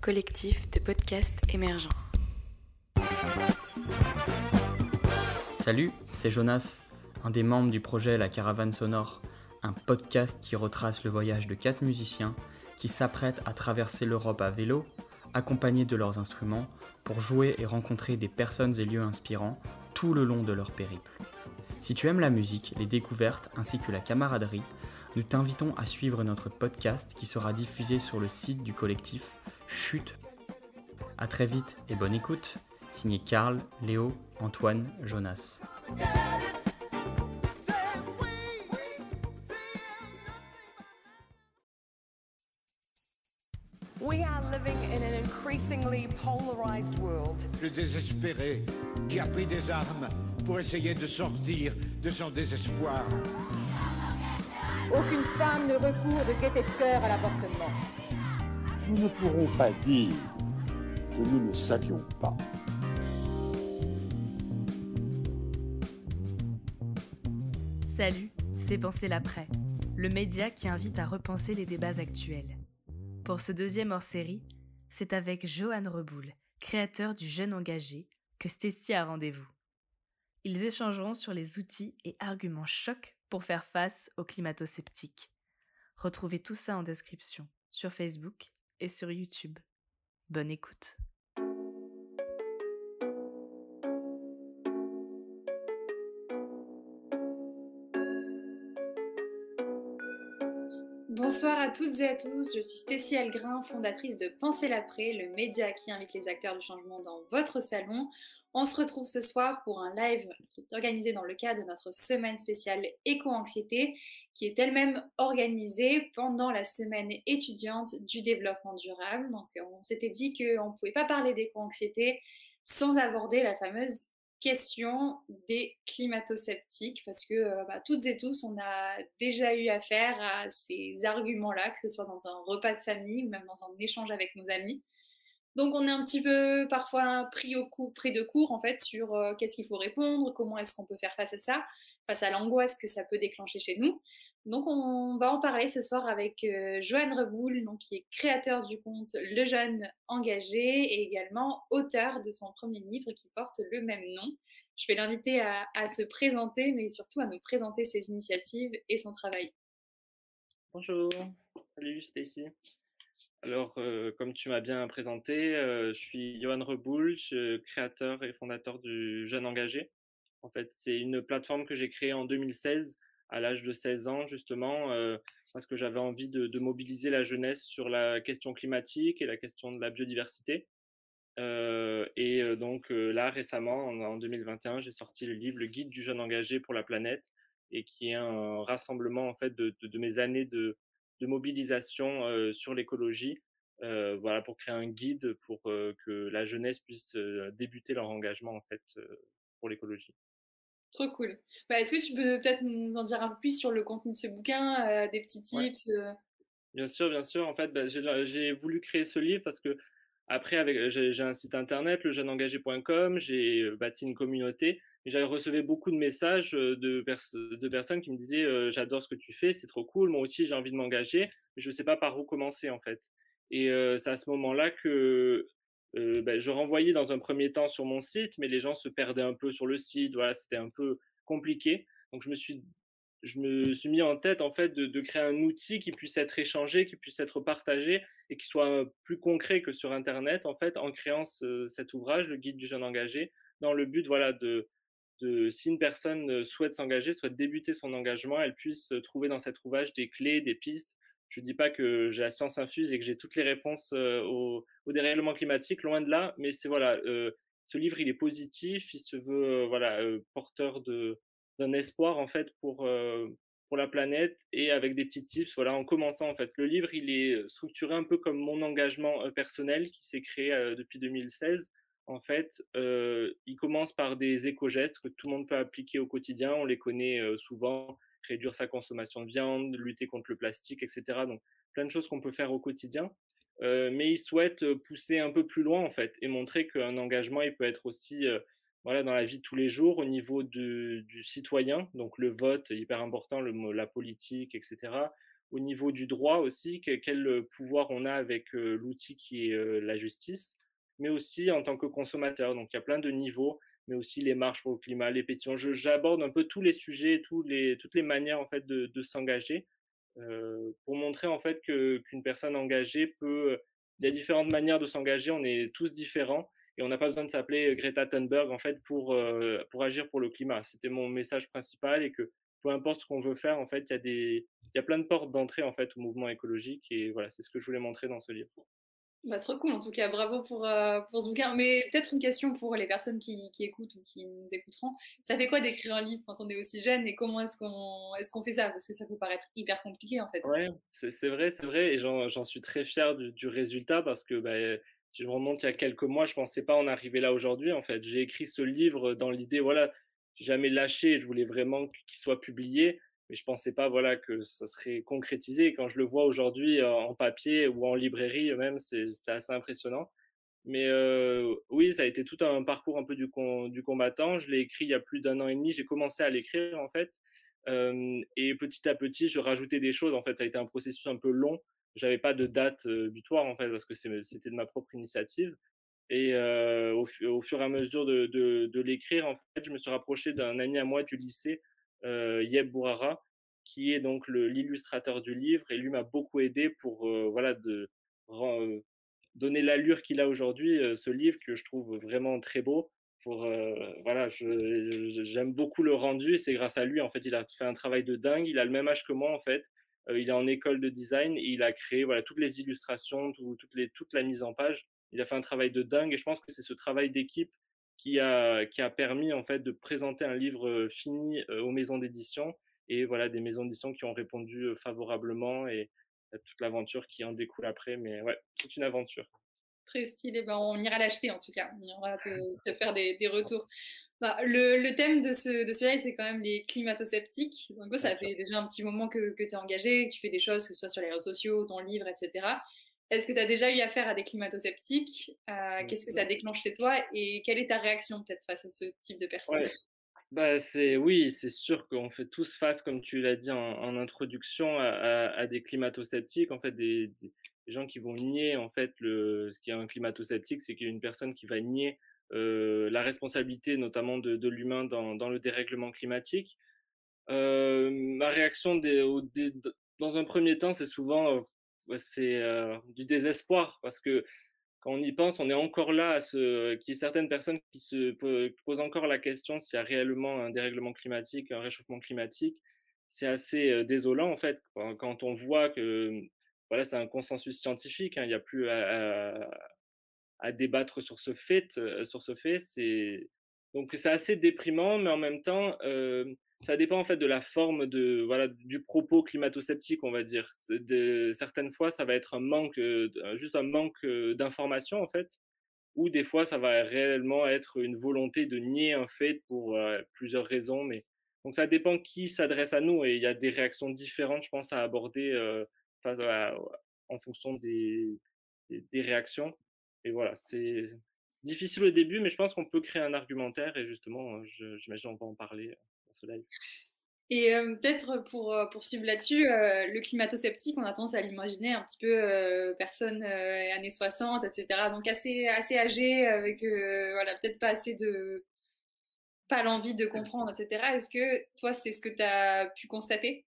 Collectif de podcasts émergents. Salut, c'est Jonas, un des membres du projet La Caravane Sonore, un podcast qui retrace le voyage de quatre musiciens qui s'apprêtent à traverser l'Europe à vélo, accompagnés de leurs instruments, pour jouer et rencontrer des personnes et lieux inspirants tout le long de leur périple. Si tu aimes la musique, les découvertes ainsi que la camaraderie, nous t'invitons à suivre notre podcast qui sera diffusé sur le site du collectif Chute. A très vite et bonne écoute. Signé Karl, Léo, Antoine, Jonas. We are living in an increasingly polarized world. Le désespéré qui a pris des armes pour essayer de sortir de son désespoir. Aucune femme ne recourt de gaieté de cœur à l'avortement. Nous ne pourrons pas dire que nous ne savions pas. Salut, c'est Penser l'après, le média qui invite à repenser les débats actuels. Pour ce deuxième hors-série, c'est avec Johan Reboul, créateur du Jeune Engagé, que Stécie a rendez-vous. Ils échangeront sur les outils et arguments chocs pour faire face aux climato-sceptiques. Retrouvez tout ça en description sur Facebook et sur YouTube. Bonne écoute. Bonsoir à toutes et à tous, je suis Stécie Algrin, fondatrice de Penser l'après, le média qui invite les acteurs du changement dans votre salon. On se retrouve ce soir pour un live qui est organisé dans le cadre de notre semaine spéciale éco-anxiété, qui est elle-même organisée pendant la semaine étudiante du développement durable. Donc on s'était dit qu'on ne pouvait pas parler d'éco-anxiété sans aborder la fameuse question des climato-sceptiques parce que euh, bah, toutes et tous, on a déjà eu affaire à ces arguments-là, que ce soit dans un repas de famille ou même dans un échange avec nos amis. Donc on est un petit peu parfois pris, au coup, pris de court en fait sur euh, qu'est-ce qu'il faut répondre, comment est-ce qu'on peut faire face à ça, face à l'angoisse que ça peut déclencher chez nous. Donc on va en parler ce soir avec euh, Joanne Reboul, donc, qui est créateur du compte Le Jeune Engagé et également auteur de son premier livre qui porte le même nom. Je vais l'inviter à, se présenter, mais surtout à nous présenter ses initiatives et son travail. Bonjour, salut Stacy. Alors, euh, comme tu m'as bien présenté, euh, je suis Johan Reboul, créateur et fondateur du Jeune Engagé. En fait, c'est une plateforme que j'ai créée en 2016 à l'âge de 16 ans, justement, euh, parce que j'avais envie de, mobiliser la jeunesse sur la question climatique et la question de la biodiversité. Euh, et euh, donc là, récemment, en, en 2021, j'ai sorti le livre Le Guide du jeune engagé pour la planète, et qui est un rassemblement en fait de, mes années de, mobilisation sur l'écologie, voilà, pour créer un guide pour que la jeunesse puisse débuter leur engagement en fait pour l'écologie. Trop cool. Bah, Est-ce que tu peux peut-être nous en dire un peu plus sur le contenu de ce bouquin, euh, des petits tips ouais. euh... Bien sûr, bien sûr. En fait, bah, j'ai voulu créer ce livre parce que après, avec j'ai un site internet, lejeuneengagé.com, j'ai bâti une communauté. J'avais reçu beaucoup de messages de, pers de personnes qui me disaient euh, j'adore ce que tu fais, c'est trop cool, moi aussi j'ai envie de m'engager, mais je ne sais pas par où commencer en fait. Et euh, c'est à ce moment-là que euh, ben, je renvoyais dans un premier temps sur mon site, mais les gens se perdaient un peu sur le site, voilà, c'était un peu compliqué. Donc je me suis, je me suis mis en tête en fait de, créer un outil qui puisse être échangé, qui puisse être partagé et qui soit plus concret que sur Internet en fait, en créant ce, cet ouvrage, le guide du jeune engagé, dans le but voilà de de, si une personne souhaite s'engager, souhaite débuter son engagement, elle puisse trouver dans cet ouvrage des clés, des pistes. Je ne dis pas que j'ai la science infuse et que j'ai toutes les réponses au, au, dérèglement climatique, loin de là, mais c'est voilà, euh, ce livre il est positif, il se veut euh, voilà euh, porteur d'un espoir en fait pour pour la planète et avec des petits tips voilà en commençant en fait. Le livre il est structuré un peu comme mon engagement personnel qui s'est créé depuis 2016 en fait, euh, il commence par des éco-gestes que tout le monde peut appliquer au quotidien. On les connaît euh, souvent, réduire sa consommation de viande, lutter contre le plastique, etc. Donc, plein de choses qu'on peut faire au quotidien. Mais il souhaite pousser un peu plus loin, en fait, et montrer qu'un engagement, il peut être aussi voilà, dans la vie de tous les jours, au niveau de, du citoyen. Donc, le vote, hyper important, la politique, etc. au niveau du droit aussi, quel pouvoir on a avec l'outil qui est la justice, mais aussi en tant que consommateur. Donc il y a plein de niveaux, mais aussi les marches pour le climat, les pétitions. J'aborde un peu tous les sujets, tous les, toutes les manières en fait de, de s'engager pour montrer en fait qu'une personne engagée peut. Il y a différentes manières de s'engager, on est tous différents et on n'a pas besoin de s'appeler Greta Thunberg en fait pour, pour agir pour le climat. C'était mon message principal et que peu importe ce qu'on veut faire, en fait, il y a des, il y a plein de portes d'entrée en fait au mouvement écologique et voilà, c'est ce que je voulais montrer dans ce livre. Bah, trop cool en tout cas, bravo pour, pour ce bouquin. Mais peut-être une question pour les personnes qui, qui, écoutent ou qui nous écouteront. Ça fait quoi d'écrire un livre quand on est aussi jeune et comment est-ce qu'on est fait ça? Parce que ça peut paraître hyper compliqué en fait. Ouais, c'est vrai, c'est vrai et j'en suis très fier du, du résultat parce que bah, si je remonte il y a quelques mois, je pensais pas en arriver là aujourd'hui en fait. J'ai écrit ce livre dans l'idée, voilà, jamais lâché, je voulais vraiment qu'il soit publié, mais je pensais pas voilà que ça serait concrétisé. Quand je le vois aujourd'hui en papier ou en librairie même, c'est assez impressionnant. Mais euh, oui, ça a été tout un parcours un peu du, combattant. Je l'ai écrit il y a plus d'un an et demi. J'ai commencé à l'écrire en fait, euh, et petit à petit, je rajoutais des choses. En fait, ça a été un processus un peu long. J'avais pas de date butoir en fait parce que c'était de ma propre initiative. Et au, fur et à mesure de, de, l'écrire, en fait, je me suis rapproché d'un ami à moi du lycée, Yeb Bourara, qui est donc l'illustrateur du livre. Et lui m'a beaucoup aidé pour voilà, de, donner l'allure qu'il a aujourd'hui, ce livre que je trouve vraiment très beau. Pour, voilà, j'aime beaucoup le rendu et c'est grâce à lui, en fait, il a fait un travail de dingue. Il a le même âge que moi, en fait. il est en école de design et il a créé voilà, toutes les illustrations, toutes les, toute la mise en page il a fait un travail de dingue et je pense que c'est ce travail d'équipe qui a, qui a permis en fait de présenter un livre fini aux maisons d'édition et voilà des maisons d'édition qui ont répondu favorablement et toute l'aventure qui en découle après. Mais ouais, toute une aventure. Très stylé. Ben, on ira l'acheter en tout cas. On ira te, faire des, des retours. Bah, le, le, thème de ce, de ce live, c'est quand même les climato-sceptiques. Donc, ça fait déjà un petit moment que, que tu es engagé, que tu fais des choses, que ce soit sur les réseaux sociaux, ton livre, etc. Est-ce que tu as déjà eu affaire à des climato-sceptiques euh, Qu'est-ce que ça déclenche chez toi Et quelle est ta réaction peut-être face à ce type de personnes? Bah, c'est oui, c'est sûr qu'on fait tous face, comme tu l'as dit en, introduction, à, des climato-sceptiques. En fait, des, gens qui vont nier en fait le, ce qui est un climato-sceptique, c'est qu'il y a une personne qui va nier euh, la responsabilité, notamment de, l'humain dans, le dérèglement climatique. Euh, ma réaction dans un premier temps, c'est souvent c'est du désespoir parce que quand on y pense, on est encore là à ce qu'il y ait certaines personnes qui se posent encore la question s'il y a réellement un dérèglement climatique, un réchauffement climatique. C'est assez désolant en fait quand on voit que voilà, c'est un consensus scientifique, hein, il n'y a plus à, à, débattre sur ce fait. sur ce fait, c'est donc c'est assez déprimant, mais en même temps, ça dépend en fait de la forme de voilà du propos climato-sceptique, on va dire. Certaines fois, ça va être un manque, euh, juste un manque euh, d'information en fait, ou des fois, ça va réellement être une volonté de nier un fait pour euh, plusieurs raisons. Mais donc ça dépend qui s'adresse à nous et il y a des réactions différentes, je pense, à aborder en fonction des, des réactions. Et voilà, c'est difficile au début, mais je pense qu'on peut créer un argumentaire et justement, j'imagine on va en parler. Et peut-être pour poursuivre là-dessus, le climato-sceptique, on a tendance à l'imaginer un petit peu personne années 60, etc. Donc assez, assez âgé, avec voilà, peut-être pas assez de. pas l'envie de comprendre, etc. Est-ce que toi, c'est ce que tu as pu constater?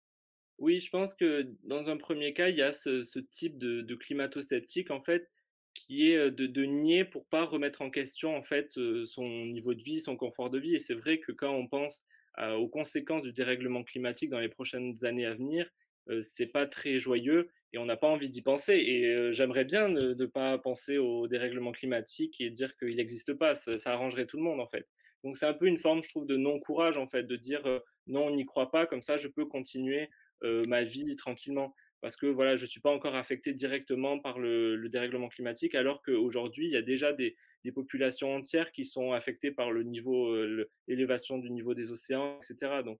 Oui, je pense que dans un premier cas, il y a ce, type de, de climato-sceptique, en fait, qui est de, de, nier pour pas remettre en question, en fait, son niveau de vie, son confort de vie. Et c'est vrai que quand on pense euh, aux conséquences du dérèglement climatique dans les prochaines années à venir, euh, c'est pas très joyeux et on n'a pas envie d'y penser. Et euh, j'aimerais bien ne, pas penser au dérèglement climatique et dire qu'il n'existe pas. Ça, arrangerait tout le monde en fait. Donc c'est un peu une forme, je trouve, de non-courage en fait, de dire non, on n'y croit pas, comme ça je peux continuer ma vie tranquillement parce que voilà, je ne suis pas encore affecté directement par le, dérèglement climatique, alors qu'aujourd'hui, il y a déjà des, populations entières qui sont affectées par le niveau, euh, l'élévation du niveau des océans, etc. Donc,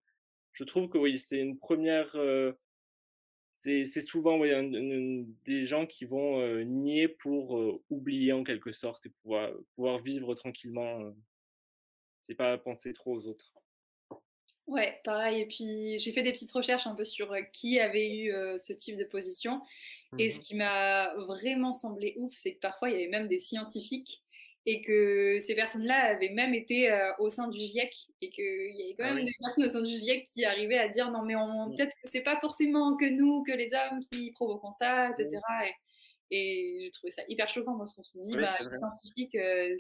je trouve que oui, c'est une première. Euh, c'est souvent des gens qui vont euh, nier pour oublier en quelque sorte et pouvoir, pouvoir vivre tranquillement. c'est pas penser trop aux autres. Ouais, pareil. Et puis j'ai fait des petites recherches un peu sur qui avait eu ce type de position. Et ce Mmh qui m'a vraiment semblé ouf, c'est que parfois il y avait même des scientifiques et que ces personnes-là avaient même été au sein du GIEC et qu'il y avait quand Ah même oui. des personnes au sein du GIEC qui arrivaient à dire non mais on Mmh. peut-être que c'est pas forcément que nous, que les hommes qui provoquons ça, etc. Et, et j'ai trouvé ça hyper choquant parce qu'on se dit Oui, bah les scientifiques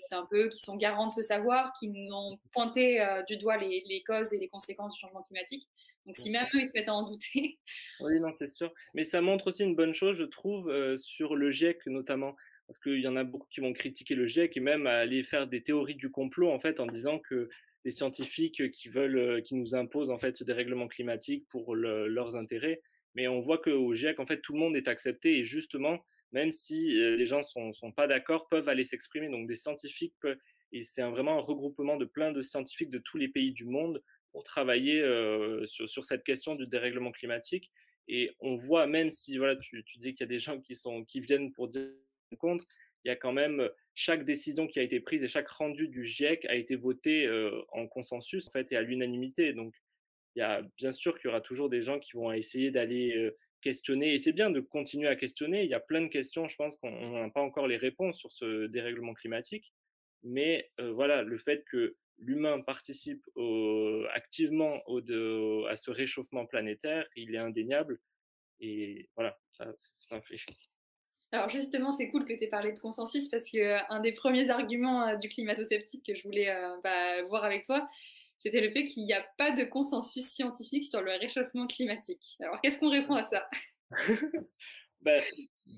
c'est un peu eux qui sont garants de ce savoir, qui nous ont pointé du doigt les, les causes et les conséquences du changement climatique. Donc si même eux ils se mettent à en douter, Oui, non, c'est sûr. Mais ça montre aussi une bonne chose, je trouve, sur le GIEC notamment. Parce qu'il y en a beaucoup qui vont critiquer le GIEC et même aller faire des théories du complot, en fait, en disant que les scientifiques qui veulent, heu, qui nous imposent, en fait, ce dérèglement climatique pour le leurs intérêts. Mais on voit qu'au GIEC, en fait, tout le monde est accepté et justement, même si, heu, les gens sont sont pas d'accord, peuvent aller s'exprimer. Donc des scientifiques et c'est vraiment un regroupement de plein de scientifiques de tous les pays du monde pour travailler, heu, sur sur cette question du dérèglement climatique et on voit même si voilà, tu tu dis qu'il y a des gens qui sont qui viennent pour dire contre, il y a quand même, chaque décision qui a été prise et chaque rendu du GIEC a été voté, en consensus en fait et à l'unanimité. Donc il y a bien sûr qu'il y aura toujours des gens qui vont essayer d'aller, questionner et c'est bien de continuer à questionner. Il y a plein de questions, je pense qu'on n'a pas encore les réponses sur ce dérèglement climatique. Mais, voilà, le fait que l'humain participe activement à ce réchauffement planétaire, il est indéniable et voilà, ça c'est un fait. Alors justement, c'est cool que tu aies parlé de consensus parce qu'un des premiers arguments du climato-sceptique que je voulais euh, bah, voir avec toi, c'était le fait qu'il n'y a pas de consensus scientifique sur le réchauffement climatique. Alors qu'est-ce qu'on répond à ça? Bah,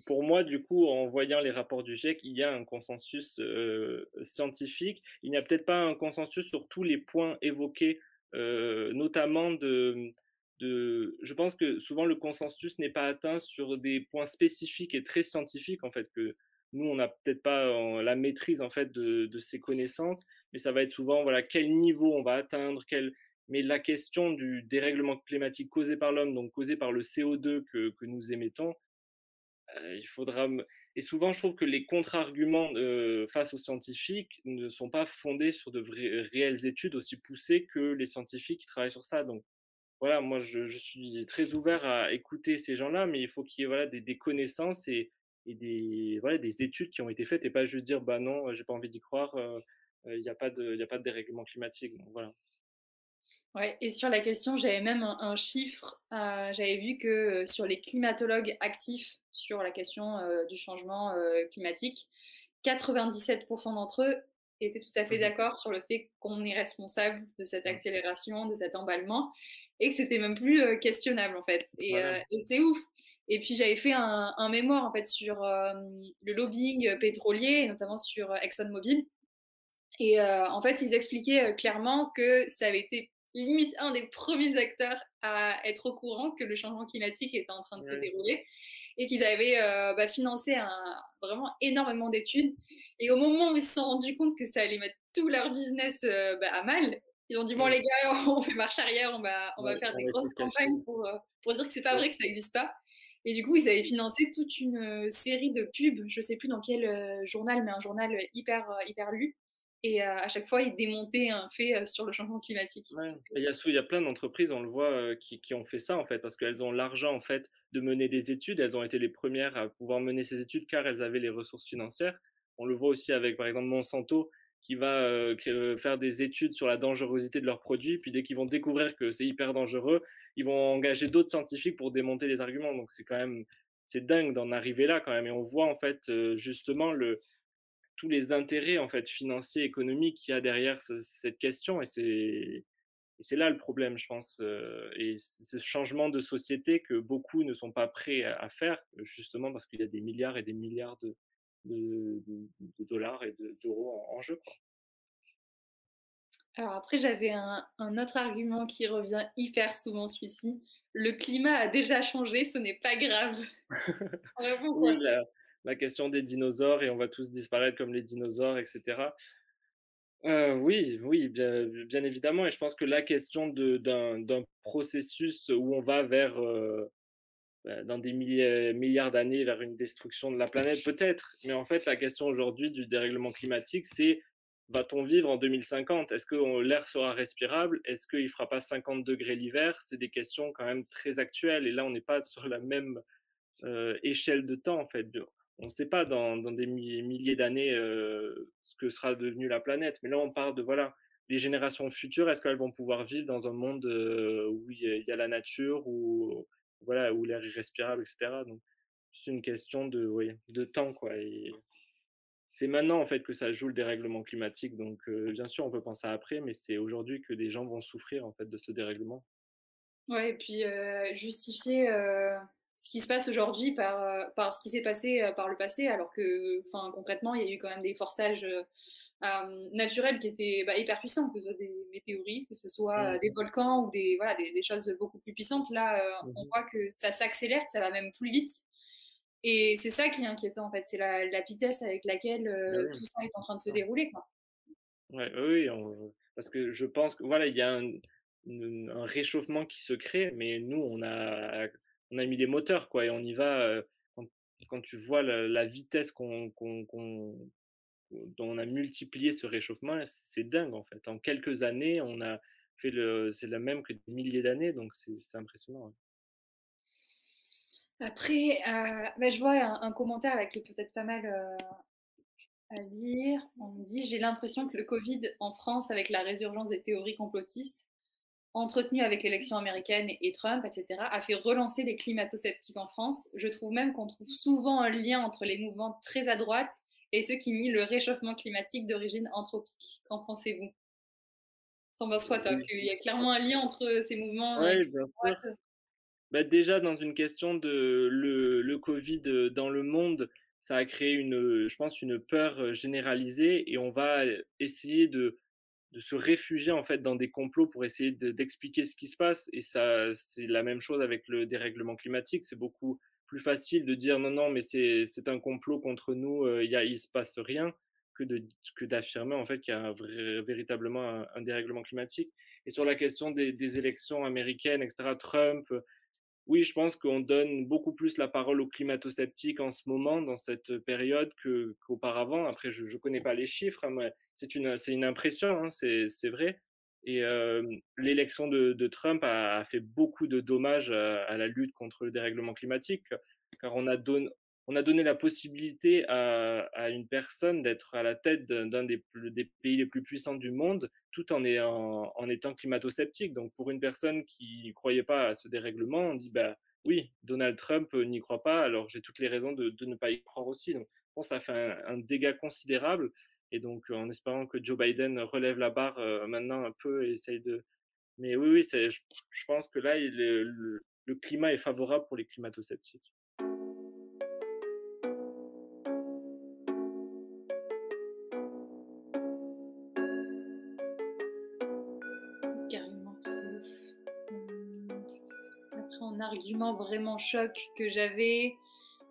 pour moi, du coup, en voyant les rapports du GIEC, il y a un consensus euh, scientifique. Il n'y a peut-être pas un consensus sur tous les points évoqués, euh, notamment de, Je pense que souvent le consensus n'est pas atteint sur des points spécifiques et très scientifiques, en fait, que nous, on n'a peut-être pas euh, la maîtrise, en fait, de, ces connaissances, mais ça va être souvent, voilà, quel niveau on va atteindre, quel... Mais la question du dérèglement climatique causé par l'homme, donc causé par le CO2 que, nous émettons, euh, il faudra. Et souvent, je trouve que les contre-arguments euh, face aux scientifiques ne sont pas fondés sur de vraies, réelles études aussi poussées que les scientifiques qui travaillent sur ça. Donc, voilà, moi, je, je suis très ouvert à écouter ces gens-là, mais il faut qu'il y ait voilà, des, des connaissances et, et des, voilà, des études qui ont été faites et pas juste dire, bah non, j'ai pas envie d'y croire, il euh, n'y a, pas de, y a pas de dérèglement climatique. Donc, voilà. Ouais, et sur la question, j'avais même un, un chiffre. Euh, j'avais vu que euh, sur les climatologues actifs sur la question euh, du changement euh, climatique, 97% d'entre eux étaient tout à fait d'accord sur le fait qu'on est responsable de cette accélération, de cet emballement, et que c'était même plus euh, questionnable en fait. Et, Voilà. et c'est ouf. Et puis j'avais fait un, un, mémoire en fait sur euh, le lobbying pétrolier, et notamment sur ExxonMobil. Et euh, en fait, ils expliquaient clairement que ça avait été limite un des premiers acteurs à être au courant que le changement climatique était en train de Ouais. se dérouler et qu'ils avaient euh, bah, financé un, vraiment énormément d'études. Et au moment où ils se sont rendus compte que ça allait mettre tout leur business euh, bah, à mal, ils ont dit bon les gars, on fait marche arrière, on va, on va faire des grosses campagnes pour, euh, pour dire que c'est pas Ouais. vrai, que ça n'existe pas. Et du coup, ils avaient financé toute une euh, série de pubs, je sais plus dans quel euh, journal, mais un journal hyper, hyper lu. Et euh, à chaque fois, ils démontaient un fait euh, sur le changement climatique. Ouais. Il y, a, il y a plein d'entreprises, on le voit, qui, qui ont fait ça en fait, parce qu'elles ont l'argent en fait de mener des études. Elles ont été les premières à pouvoir mener ces études car elles avaient les ressources financières. On le voit aussi avec par exemple Monsanto qui va euh, euh, faire des études sur la dangerosité de leurs produits. Puis dès qu'ils vont découvrir que c'est hyper dangereux, ils vont engager d'autres scientifiques pour démonter les arguments. Donc c'est quand même c'est dingue d'en arriver là quand même. Et on voit en fait euh, justement le tous les intérêts en fait financiers, économiques qu'il y a derrière ce- cette question et c'est et c'est là le problème, je pense. et ce changement de société que beaucoup ne sont pas prêts à faire, justement parce qu'il y a des milliards et des milliards de, de, de- de dollars et de- d'euros en, en jeu. Quoi. Alors après, j'avais un, un autre argument qui revient hyper souvent, celui-ci. Le climat a déjà changé, ce n'est pas grave. Vraiment, quoi. Oui, la, la question des dinosaures et on va tous disparaître comme les dinosaures, etc. Euh, oui, oui, bien, bien évidemment. Et je pense que la question d'un processus où on va vers, euh, dans des milliers- milliards d'années, vers une destruction de la planète, peut-être. Mais en fait, la question aujourd'hui du dérèglement climatique, c'est va-t-on vivre en 2050 Est-ce que l'air sera respirable? Est-ce qu'il ne fera pas 50 degrés l'hiver? C'est des questions quand même très actuelles. Et là, on n'est pas sur la même euh, échelle de temps, en fait. On ne sait pas dans, des milliers d'années euh, ce que sera devenu la planète. Mais là, on parle de, voilà, les générations futures, est-ce qu'elles vont pouvoir vivre dans un monde euh, où il y, a la nature, voilà, où l'air est respirable, etc. Donc, c'est une question de, oui, de temps, quoi. C'est maintenant en fait que ça joue le dérèglement climatique. Donc bien sûr, on peut penser après, mais c'est aujourd'hui que des gens vont souffrir en fait de ce dérèglement. Ouais, et puis justifier ce qui se passe aujourd'hui par, par ce qui s'est passé par le passé, alors que enfin concrètement, il y a eu quand même des forçages naturels qui étaient bah, hyper puissants, que ce soit des météorites, que ce soit mmh. des volcans ou des voilà des, choses beaucoup plus puissantes. Là, on mmh voit que ça s'accélère, que ça va même plus vite. Et c'est ça qui est inquiétant, en fait, c'est la, vitesse avec laquelle bah tout ça est en train de se dérouler. Quoi. Ouais, oui, parce que je pense que voilà, il y a un, réchauffement qui se crée, mais nous, on a, on a mis des moteurs, quoi, et on y va. quand, tu vois la, vitesse qu'on, on a multiplié ce réchauffement, c'est dingue, en fait. En quelques années, on a fait le, c'est la même que des milliers d'années, donc c'est impressionnant. Après, euh, bah, je vois un, commentaire là, qui est peut-être pas mal euh, à lire. On me dit J'ai l'impression que le Covid en France, avec la résurgence des théories complotistes, entretenues avec l'élection américaine et, Trump, etc., a fait relancer les climato-sceptiques en France. Je trouve même qu'on trouve souvent un lien entre les mouvements très à droite et ceux qui nient le réchauffement climatique d'origine anthropique. Qu'en pensez-vous? Sans toi, il y a clairement un lien entre ces mouvements. Oui, bien sûr. Bah, déjà, dans une question de le, le Covid dans le monde, ça a créé une, je pense, une peur généralisée et on va essayer de, de se réfugier en fait dans des complots pour essayer d'expliquer ce qui se passe. Et ça, c'est la même chose avec le dérèglement climatique. C'est beaucoup plus facile de dire non, non, mais c'est un complot contre nous, il y il se passe rien, que de que d'affirmer en fait qu'il y a véritablement un, dérèglement climatique. Et sur la question des, élections américaines, etc., Trump, oui, je pense qu'on donne beaucoup plus la parole aux climato-sceptiques en ce moment, dans cette période, qu'auparavant. Après, je ne connais pas les chiffres, hein, c'est une, une impression, hein, c'est vrai. Et l'élection de, Trump a, fait beaucoup de dommages à, la lutte contre le dérèglement climatique, car on a, donné on a donné la possibilité à, une personne d'être à la tête d'un des, pays les plus puissants du monde, tout en, étant climato-sceptique. Donc pour une personne qui ne croyait pas à ce dérèglement, on dit bah oui, Donald Trump n'y croit pas, alors j'ai toutes les raisons de, ne pas y croire aussi. Donc ça fait un, dégât considérable. Et donc en espérant que Joe Biden relève la barre maintenant un peu et essaye de... Mais oui, oui, je, pense que là, le, climat est favorable pour les climato-sceptiques. argument vraiment choc que j'avais.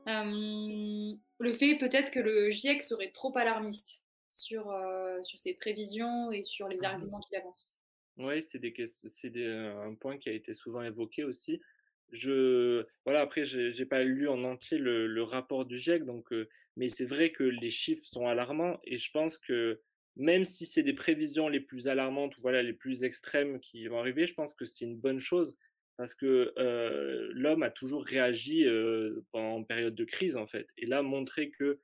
le fait peut-être que le GIEC serait trop alarmiste sur, euh, sur ses prévisions et sur les mmh arguments qu'il avance. Oui, c'est des, c'est un point qui a été souvent évoqué aussi. Je, voilà, après, j'ai pas lu en entier le, le rapport du GIEC, donc, euh, mais c'est vrai que les chiffres sont alarmants et je pense que même si c'est des prévisions les plus alarmantes ou voilà, les plus extrêmes qui vont arriver, je pense que c'est une bonne chose parce que l'homme a toujours réagi en période de crise en fait. Et là, montrer que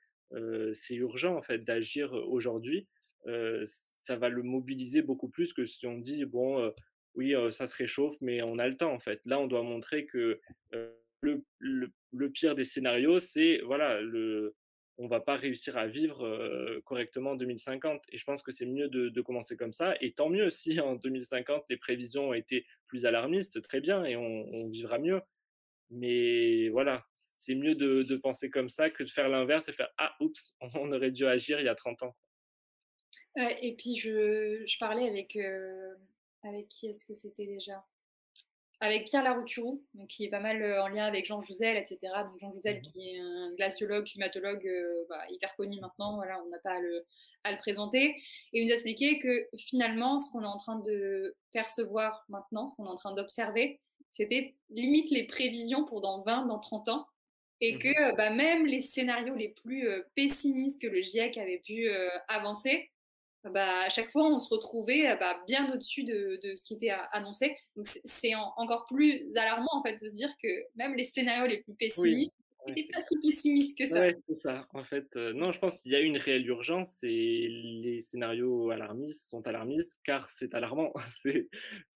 c'est urgent en fait d'agir aujourd'hui, ça va le mobiliser beaucoup plus que si on dit bon, oui, ça se réchauffe, mais on a le temps en fait. Là, on doit montrer que le, pire des scénarios, c'est voilà le on va pas réussir à vivre correctement en 2050. Et je pense que c'est mieux de, commencer comme ça. Et tant mieux si en 2050 les prévisions ont été plus alarmistes, très bien, et on, vivra mieux. Mais voilà, c'est mieux de, penser comme ça que de faire l'inverse et faire ah oups, on aurait dû agir il y a 30 ans. et puis je, je parlais avec avec qui est-ce que c'était déjà? Avec Pierre Larouturou, donc qui est pas mal euh, en lien avec Jean Jouzel, etc. Donc Jean Jouzel, mhm. qui est un glaciologue, climatologue euh, bah, hyper connu maintenant, voilà, on n'a pas à le, à le, présenter. Et il nous a expliqué que finalement, ce qu'on est en train de percevoir maintenant, ce qu'on est en train d'observer, c'était limite les prévisions pour dans 20, dans 30 ans. Et mhm. que bah, même les scénarios les plus euh, pessimistes que le GIEC avait pu avancer, bah, à chaque fois, on se retrouvait bah, bien au-dessus de, de, ce qui était annoncé. Donc, c'est encore plus alarmant, en fait, de se dire que même les scénarios les plus pessimistes n'étaient pas si pessimistes que ça. Ouais, c'est ça. En fait, euh, non, je pense qu'il y a une réelle urgence et les scénarios alarmistes sont alarmistes car c'est alarmant.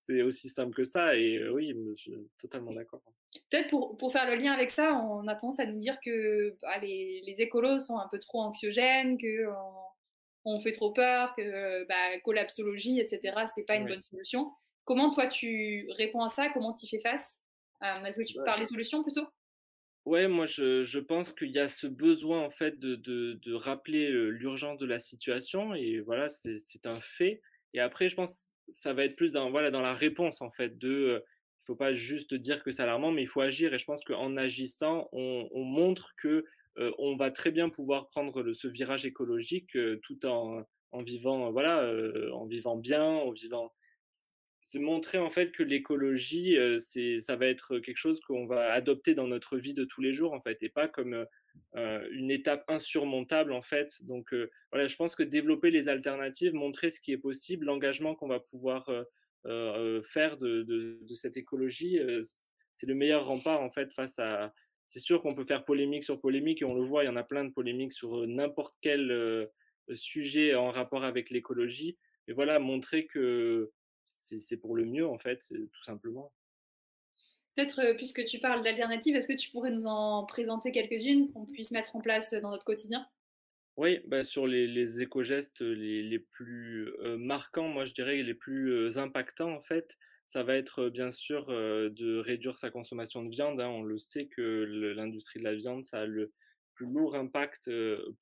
c'est aussi simple que ça. Et euh, oui, je suis totalement d'accord. Peut-être pour, pour, faire le lien avec ça, on a tendance à nous dire que bah, les, les, écolos sont un peu trop anxiogènes, que on fait trop peur, que bah, collapsologie, etc., c'est pas une bonne solution. Comment toi tu réponds à ça? Comment tu fais face? Euh, Est-ce que tu parles des solutions plutôt? Ouais, moi je, je pense qu'il y a ce besoin en fait de, de, de rappeler l'urgence de la situation et voilà, c'est un fait. Et après, je pense ça va être plus dans, voilà, dans la réponse en fait de il faut pas juste dire que c'est alarmant, mais il faut agir. Et je pense qu'en agissant, on, on, montre que on va très bien pouvoir prendre ce virage écologique tout en, vivant, voilà, en vivant bien, en vivant. C'est montrer en fait que l'écologie, c'est, ça va être quelque chose qu'on va adopter dans notre vie de tous les jours en fait, et pas comme une étape insurmontable en fait. Donc voilà, je pense que développer les alternatives, montrer ce qui est possible, l'engagement qu'on va pouvoir faire de, cette écologie, c'est le meilleur rempart en fait face à, c'est sûr qu'on peut faire polémique sur polémique et on le voit, il y en a plein de polémiques sur n'importe quel sujet en rapport avec l'écologie. Mais voilà, montrer que c'est pour le mieux, en fait, tout simplement. Peut-être, puisque tu parles d'alternatives, est-ce que tu pourrais nous en présenter quelques-unes qu'on puisse mettre en place dans notre quotidien? Oui, bah sur les, les éco-gestes les, les, plus marquants, moi je dirais les plus impactants, en fait, ça va être bien sûr de réduire sa consommation de viande. Hein. On le sait que l'industrie de la viande, ça a le plus lourd impact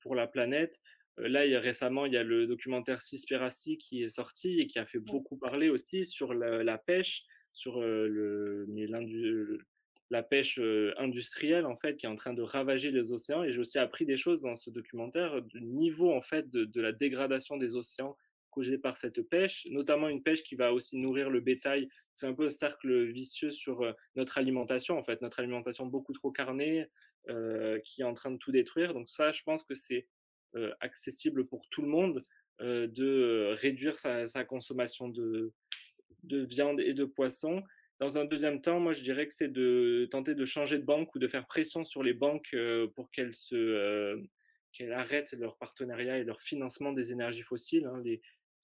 pour la planète. Là, il y a, récemment, il y a le documentaire Cispiracy qui est sorti et qui a fait beaucoup parler aussi sur la, la pêche, sur le, la pêche industrielle en fait qui est en train de ravager les océans. Et j'ai aussi appris des choses dans ce documentaire du niveau en fait de, la dégradation des océans causée par cette pêche, notamment une pêche qui va aussi nourrir le bétail. C'est un peu un cercle vicieux sur notre alimentation, en fait, notre alimentation beaucoup trop carnée, qui est en train de tout détruire. Donc ça, je pense que c'est accessible pour tout le monde de réduire sa, consommation de viande et de poisson. Dans un deuxième temps, moi, je dirais que c'est de tenter de changer de banque ou de faire pression sur les banques pour qu'elles se qu'elles arrêtent leur partenariat et leur financement des énergies fossiles. Hein.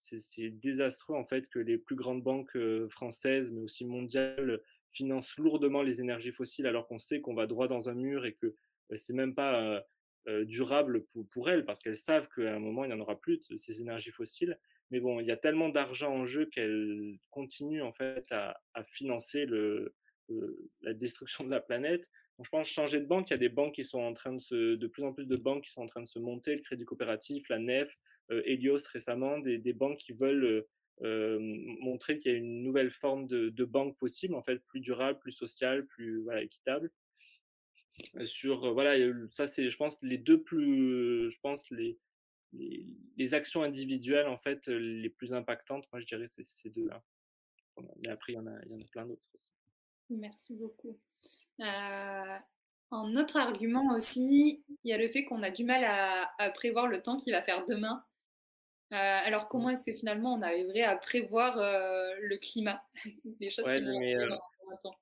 C'est désastreux en fait que les plus grandes banques françaises, mais aussi mondiales, financent lourdement les énergies fossiles alors qu'on sait qu'on va droit dans un mur et que c'est même pas durable pour, pour elles parce qu'elles savent qu'à un moment il n'y en aura plus de ces énergies fossiles. Mais bon, il y a tellement d'argent en jeu qu'elles continuent en fait à, financer la destruction de la planète. Donc, je pense changer de banque. Il y a des banques qui sont en train de plus en plus de banques qui sont en train de se monter, le Crédit Coopératif, la Nef, euh, Helios récemment, des, banques qui veulent euh, euh, montrer qu'il y a une nouvelle forme de, banque possible, en fait, plus durable, plus sociale, plus équitable. Sur voilà, ça c'est, je pense, les deux plus, je pense les, les, les, actions individuelles en fait les plus impactantes. Moi, je dirais c'est ces deux-là. Mais après, il y en a, il y en a plein d'autres aussi. Merci beaucoup. Euh, un autre argument aussi, il y a le fait qu'on a du mal à, à, prévoir le temps qu'il va faire demain. Euh, alors, comment est-ce que finalement on arriverait à prévoir euh, le climat? Les choses ouais, qui mais, euh, dans,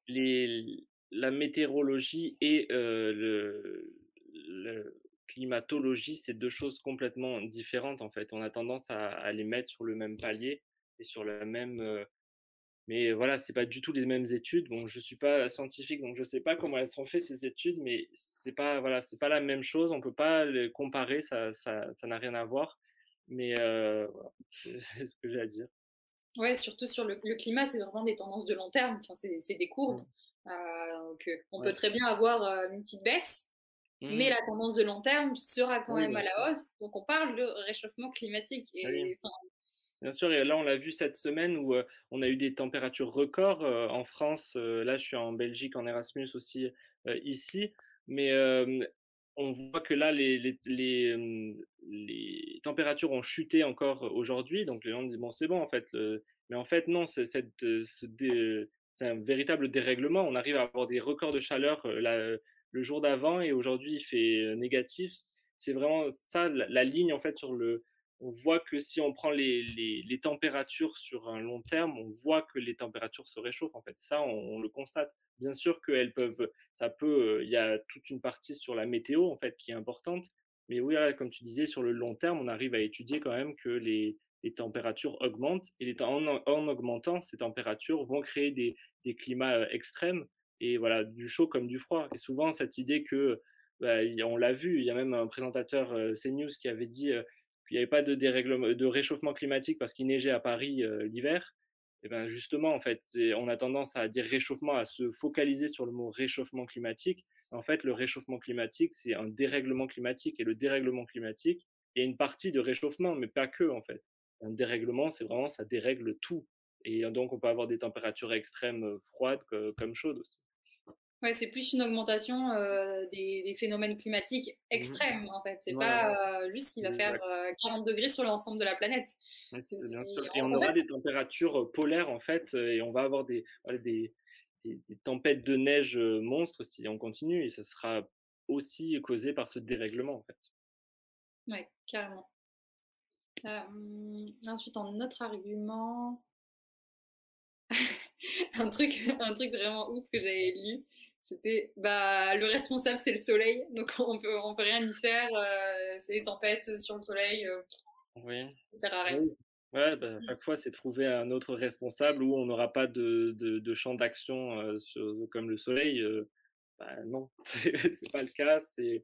La météorologie et le, le, climatologie, c'est deux choses complètement différentes en fait. On a tendance à, à, les mettre sur le même palier et sur la même. mais voilà, c'est pas du tout les mêmes études. Bon, je suis pas scientifique, donc je sais pas comment elles sont faites ces études, mais c'est pas voilà, c'est pas la même chose. On peut pas les comparer, ça, ça, ça n'a rien à voir. Mais euh, voilà, c'est ce que j'ai à dire. Ouais, surtout sur le, le climat, c'est vraiment des tendances de long terme. Enfin, c'est des courbes. Mmh. Euh, donc, on ouais. peut très bien avoir euh, une petite baisse, mmh. mais la tendance de long terme sera quand oui, même à la hausse. Donc, on parle de réchauffement climatique. Et, ah oui. enfin, Bien sûr, et là on l'a vu cette semaine où euh, on a eu des températures records euh, en France. Euh, là, je suis en Belgique en Erasmus aussi ici, mais on voit que là, les, les, les, les, températures ont chuté encore aujourd'hui. Donc, les gens disent, bon, c'est bon, en fait. Le... Mais en fait, non, c'est dé... un véritable dérèglement. On arrive à avoir des records de chaleur là, le jour d'avant et aujourd'hui, il fait négatif. C'est vraiment ça, la, ligne, en fait, sur le, on voit que si on prend les, les, températures sur un long terme, on voit que les températures se réchauffent. En fait, ça, on, le constate. Bien sûr qu'elles peuvent, ça peut, il y a toute une partie sur la météo en fait qui est importante. Mais oui, comme tu disais, sur le long terme, on arrive à étudier quand même que les, les températures augmentent et en, en, augmentant, ces températures vont créer des, des climats extrêmes et voilà, du chaud comme du froid. Et souvent, cette idée que, bah, on l'a vu, il y a même un présentateur CNews qui avait dit qu'il n'y avait pas de, de réchauffement climatique parce qu'il neigeait à Paris l'hiver. Et ben justement, en fait, on a tendance à dire réchauffement, à se focaliser sur le mot réchauffement climatique. En fait, le réchauffement climatique, c'est un dérèglement climatique. Et le dérèglement climatique, il y a une partie de réchauffement, mais pas que, en fait. Un dérèglement, c'est vraiment, ça dérègle tout. Et donc, on peut avoir des températures extrêmes froides comme chaudes aussi. Ouais, c'est plus une augmentation euh, des, des, phénomènes climatiques mmh extrêmes, en fait. C'est pas euh, juste il va faire euh, 40 degrés sur l'ensemble de la planète. Ouais, bien sûr. Et on aura des températures polaires, en fait, et on va avoir des, voilà, des, des, des, tempêtes de neige monstres si on continue, et ça sera aussi causé par ce dérèglement, en fait. Oui, carrément. ensuite, en autre argument, un, truc, un truc vraiment ouf que j'avais lu, c'était bah, le responsable, c'est le soleil, donc on peut, on peut rien y faire. Euh, c'est des tempêtes sur le soleil. Euh, oui. Ça sert à rien. Ouais, bah, à chaque fois, c'est trouver un autre responsable où on n'aura pas de, de, de champ d'action euh, comme le soleil. Bah, non, c'est pas le cas. C'est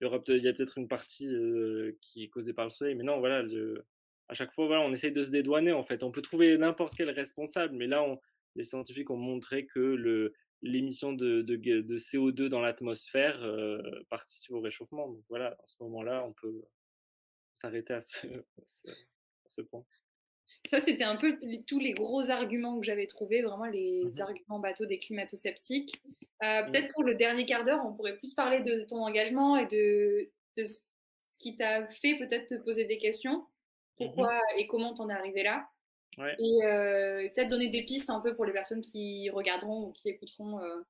il y a peut-être une partie qui est causée par le soleil, mais non, voilà. Le, à chaque fois, voilà, on essaye de se dédouaner. En fait, on peut trouver n'importe quel responsable, mais là, on, les scientifiques ont montré que le l'émission de, de, de, CO2 dans l'atmosphère euh, participe au réchauffement. Donc voilà, à ce moment-là, on peut s'arrêter à ce, à ce, point. Ça, c'était un peu tous les gros arguments que j'avais trouvés, vraiment les mmh arguments bateaux des climato-sceptiques. Euh, mmh. Peut-être pour le dernier quart d'heure, on pourrait plus parler de ton engagement et de, de ce qui t'a fait peut-être te poser des questions. Mmh Pourquoi et comment t'en es arrivé là? Ouais. Et euh, peut-être donner des pistes un peu pour les personnes qui regarderont ou qui écouteront. Euh.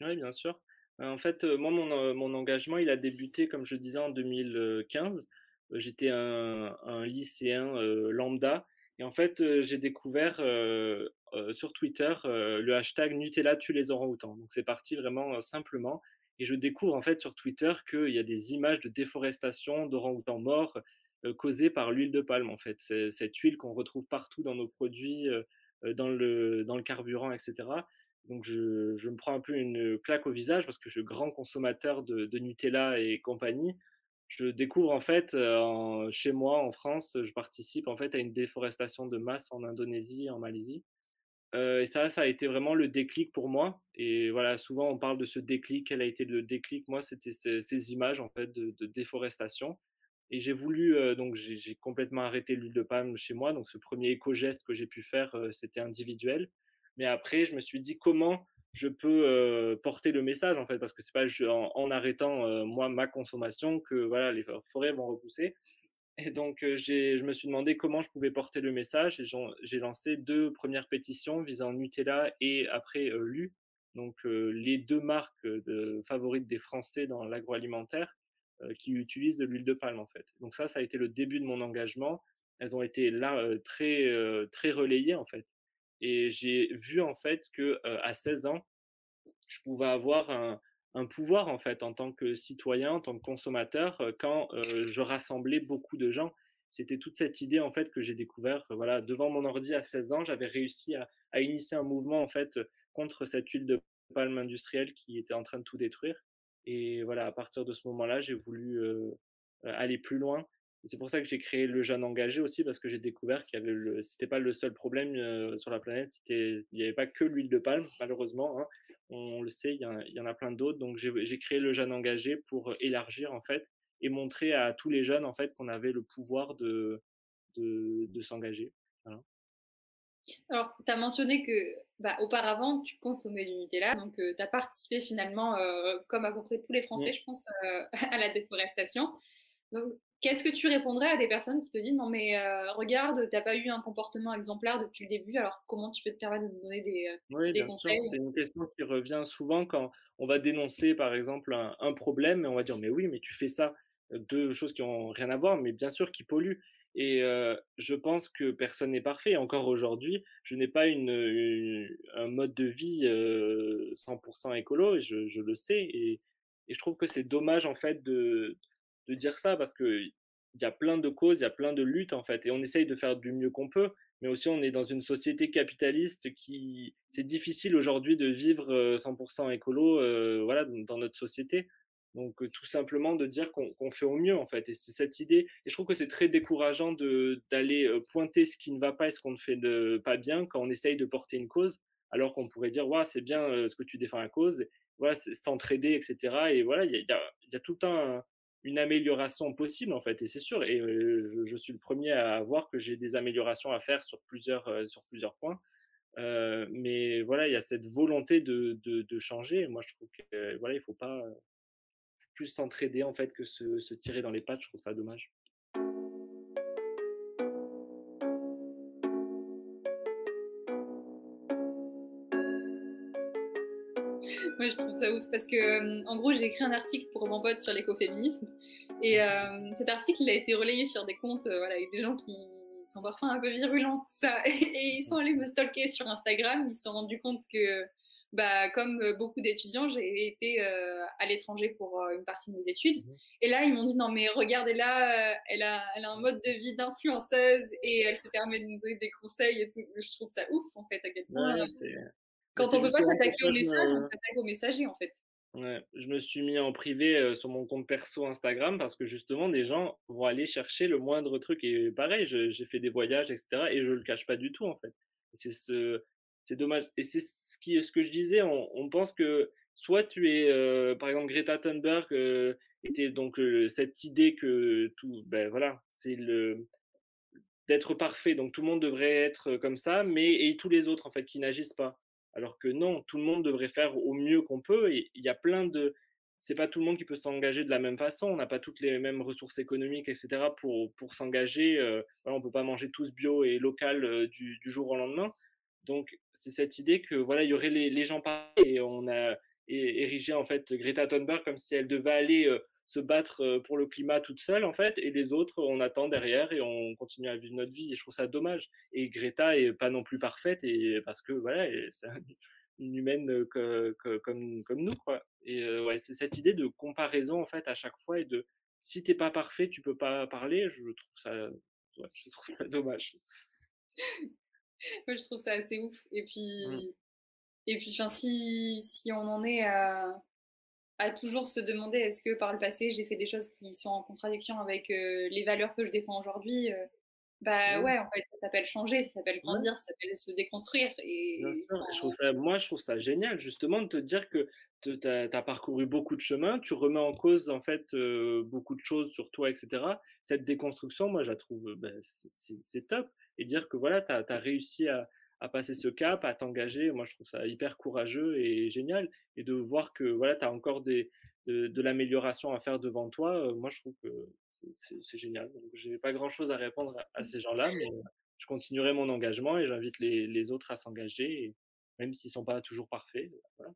Oui, bien sûr. En fait, moi, mon, mon, engagement, il a débuté, comme je disais, en 2015. J'étais un, un, lycéen lambda. Et en fait, j'ai découvert euh, sur Twitter le hashtag Nutella tue les orang-outans. Donc, c'est parti vraiment simplement. Et je découvre en fait sur Twitter qu'il y a des images de déforestation d'orang-outans morts causée par l'huile de palme en fait. Cette huile qu'on retrouve partout dans nos produits, dans le, dans le carburant, etc. Donc je, je, me prends un peu une claque au visage parce que je suis grand consommateur de, Nutella et compagnie. Je découvre en fait chez moi en France, je participe en fait à une déforestation de masse en Indonésie, en Malaisie. Euh, et ça, ça a été vraiment le déclic pour moi. Et voilà, souvent on parle de ce déclic. Quel a été le déclic? Moi, c'était ces, images en fait de déforestation. Et j'ai voulu, donc j'ai complètement arrêté l'huile de palme chez moi. Donc ce premier éco-geste que j'ai pu faire, c'était individuel. Mais après, je me suis dit comment je peux porter le message en fait, parce que c'est pas en, arrêtant moi ma consommation que voilà les forêts vont repousser. Et donc je me suis demandé comment je pouvais porter le message et j'ai lancé deux premières pétitions visant Nutella et après Lu, donc les deux marques favorites des Français dans l'agroalimentaire qui utilisent de l'huile de palme en fait. Donc ça, ça a été le début de mon engagement. Elles ont été là euh, très euh, très relayées en fait. Et j'ai vu en fait que à 16 ans, je pouvais avoir un, un, pouvoir en fait en tant que citoyen, en tant que consommateur, quand je rassemblais beaucoup de gens. C'était toute cette idée en fait que j'ai découvert. Voilà, devant mon ordi à 16 ans, j'avais réussi à, à, initier un mouvement en fait contre cette huile de palme industrielle qui était en train de tout détruire. Et voilà, à partir de ce moment-là, j'ai voulu aller plus loin. C'est pour ça que j'ai créé le jeune engagé aussi parce que j'ai découvert qu'il y avait le, c'était pas le seul problème sur la planète. C'était, il n'y avait pas que l'huile de palme, malheureusement. Hein. On le sait, il y, a, il y en a plein d'autres. Donc j'ai créé le jeune engagé pour élargir en fait et montrer à tous les jeunes en fait qu'on avait le pouvoir de de, de s'engager. Voilà. Alors, tu as mentionné que bah, auparavant, tu consommais du Nutella, donc euh, tu as participé finalement, euh, comme à peu près tous les Français, je pense, euh, à la déforestation. Donc, qu'est-ce que tu répondrais à des personnes qui te disent non, mais regarde, tu n'as pas eu un comportement exemplaire depuis le début, alors comment tu peux te permettre de nous donner des, oui, des bien conseils? C'est une question qui revient souvent quand on va dénoncer, par exemple, un, un problème, et on va dire mais oui, mais tu fais ça, deux choses qui n'ont rien à voir, mais bien sûr qui polluent. Et je pense que personne n'est parfait. Encore aujourd'hui, je n'ai pas un mode de vie 100% écolo, je, le sais. Et, je trouve que c'est dommage, en fait, de, de dire ça, parce qu'il y a plein de causes, il y a plein de luttes, en fait. Et on essaye de faire du mieux qu'on peut, mais aussi on est dans une société capitaliste qui... C'est difficile aujourd'hui de vivre 100% écolo voilà, dans notre société. Donc tout simplement de dire qu'on fait au mieux en fait. Et c'est cette idée. Et je trouve que c'est très décourageant d'aller pointer ce qui ne va pas et ce qu'on ne fait pas bien quand on essaye de porter une cause, alors qu'on pourrait dire ouais, c'est bien ce que tu défends la cause, voilà, s'entraider, etc. Et voilà, il y a, y a, tout un, une amélioration possible en fait. Et c'est sûr. Et je, suis le premier à voir que j'ai des améliorations à faire sur plusieurs, sur plusieurs points. mais voilà, il y a cette volonté de, de, de changer. Moi, je trouve que voilà, il faut pas plus s'entraider en fait que se, se, tirer dans les pattes. Je trouve ça dommage. Moi, je trouve ça ouf parce que, en gros, j'ai écrit un article pour mon pote sur l'écoféminisme. Et euh, cet article, il a été relayé sur des comptes euh, voilà, avec des gens qui sont parfois un peu virulents, ça. Et ils sont allés me stalker sur Instagram. Ils se sont rendus compte que bah, comme beaucoup d'étudiants, j'ai été à l'étranger pour une partie de mes études. Mmh et là, ils m'ont dit non, mais regardez là, elle, a, elle a un mode de vie d'influenceuse et elle se permet de nous donner des conseils. Et Je trouve ça ouf, en fait, à quel point. quand on ne peut pas s'attaquer au message, on s'attaque au messager, en fait. Ouais, je me suis mis en privé sur mon compte perso Instagram parce que justement, des gens vont aller chercher le moindre truc. Et pareil, j'ai fait des voyages, etc. Et je le cache pas du tout, en fait. C'est ce, c'est dommage. Et c'est ce, qui, ce que je disais, on, pense que soit tu es, euh, par exemple, Greta Thunberg euh, était donc cette idée que tout, ben voilà, c'est le d'être parfait, donc tout le monde devrait être comme ça, mais et tous les autres en fait qui n'agissent pas. Alors que non, tout le monde devrait faire au mieux qu'on peut. Il y a plein de, c'est pas tout le monde qui peut s'engager de la même façon. On n'a pas toutes les mêmes ressources économiques, etc. pour pour s'engager. Euh, on peut pas manger tous bio et local du, du, jour au lendemain. Donc c'est cette idée que voilà, il y aurait les, gens parfaits et on a érigé en fait Greta Thunberg comme si elle devait aller se battre pour le climat toute seule en fait et les autres on attend derrière et on continue à vivre notre vie et je trouve ça dommage et Greta est pas non plus parfaite et parce que voilà c'est une humaine comme comme nous quoi et ouais c'est cette idée de comparaison en fait à chaque fois et de si t'es pas parfait tu peux pas parler je trouve ça je trouve ça dommage Moi, je trouve ça assez ouf. Et mmh. puis, et puis si, si on en est à, à toujours se demander est-ce que par le passé j'ai fait des choses qui sont en contradiction avec les valeurs que je défends aujourd'hui, bah ouais, en fait, ça s'appelle changer, ça s'appelle grandir, ça s'appelle se déconstruire. Et, je trouve ça, moi, je trouve ça génial, justement, de te dire que tu as, parcouru beaucoup de chemins, tu remets en cause, en fait, beaucoup de choses sur toi, etc. Cette déconstruction, moi, je la trouve, bah, c'est top et dire que voilà, tu as, réussi à, à, passer ce cap, à t'engager. Moi, je trouve ça hyper courageux et génial. Et de voir que voilà, tu as encore des, de, de l'amélioration à faire devant toi, moi, je trouve que c'est génial. Je n'ai pas grand-chose à répondre à, ces gens-là, mais je continuerai mon engagement et j'invite les, les, autres à s'engager, même s'ils ne sont pas toujours parfaits. Voilà.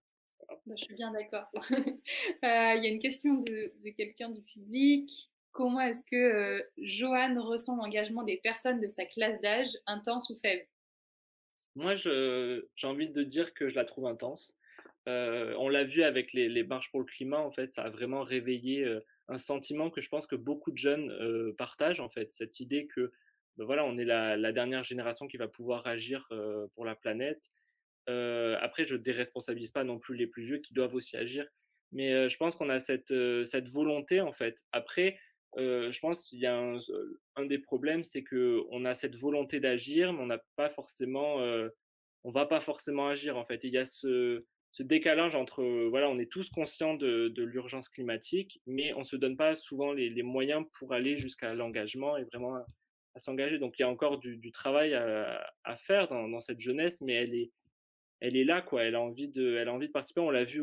Bah, je suis bien d'accord. Euh, il y a une question de, de quelqu'un du public comment est-ce que euh, Johan ressent l'engagement des personnes de sa classe d'âge, intense ou faible? Moi, j'ai envie de dire que je la trouve intense. On l'a vu avec les, les, marches pour le climat, en fait, ça a vraiment réveillé un sentiment que je pense que beaucoup de jeunes partagent, en fait, cette idée que ben voilà, on est la, dernière génération qui va pouvoir agir pour la planète. après, je déresponsabilise pas non plus les plus vieux qui doivent aussi agir, mais je pense qu'on a cette, cette volonté, en fait. Après, je pense qu'il y a un, des problèmes, c'est que on a cette volonté d'agir, mais on n'a pas forcément, on va pas forcément agir en fait. il y a ce, décalage entre, voilà, on est tous conscients de, l'urgence climatique, mais on se donne pas souvent les, moyens pour aller jusqu'à l'engagement et vraiment à, s'engager. Donc il y a encore du, travail à, faire dans, dans, cette jeunesse, mais elle est, elle est là quoi. Elle a envie de, elle a envie de participer. On l'a vu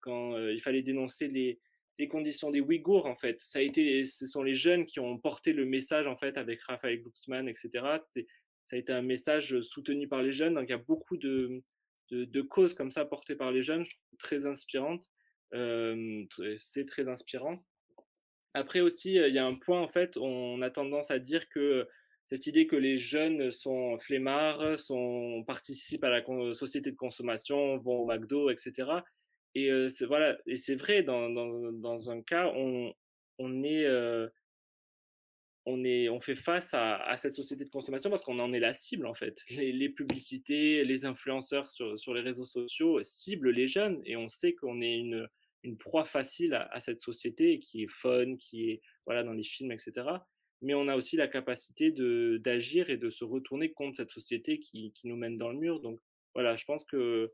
quand il fallait dénoncer les les conditions des Ouïghours, en fait. Ça a été, ce sont les jeunes qui ont porté le message, en fait, avec Raphaël Glucksmann, etc. Ça a été un message soutenu par les jeunes. Donc, il y a beaucoup de, de, causes comme ça portées par les jeunes, très inspirantes. Euh, c'est très inspirant. Après aussi, il y a un point, en fait, on a tendance à dire que cette idée que les jeunes sont flemmards, sont, participent à la société de consommation, vont au McDo, etc. Et c'est voilà, et c'est vrai, dans, dans, dans, un cas, on, on est, on, est, on fait face à, à, cette société de consommation parce qu'on en est la cible en fait. Les, les publicités, les influenceurs sur, sur, les réseaux sociaux ciblent les jeunes et on sait qu'on est une, une proie facile à, cette société qui est fun, qui est voilà dans les films, etc. Mais on a aussi la capacité de d'agir et de se retourner contre cette société qui, qui, nous mène dans le mur. Donc voilà, je pense que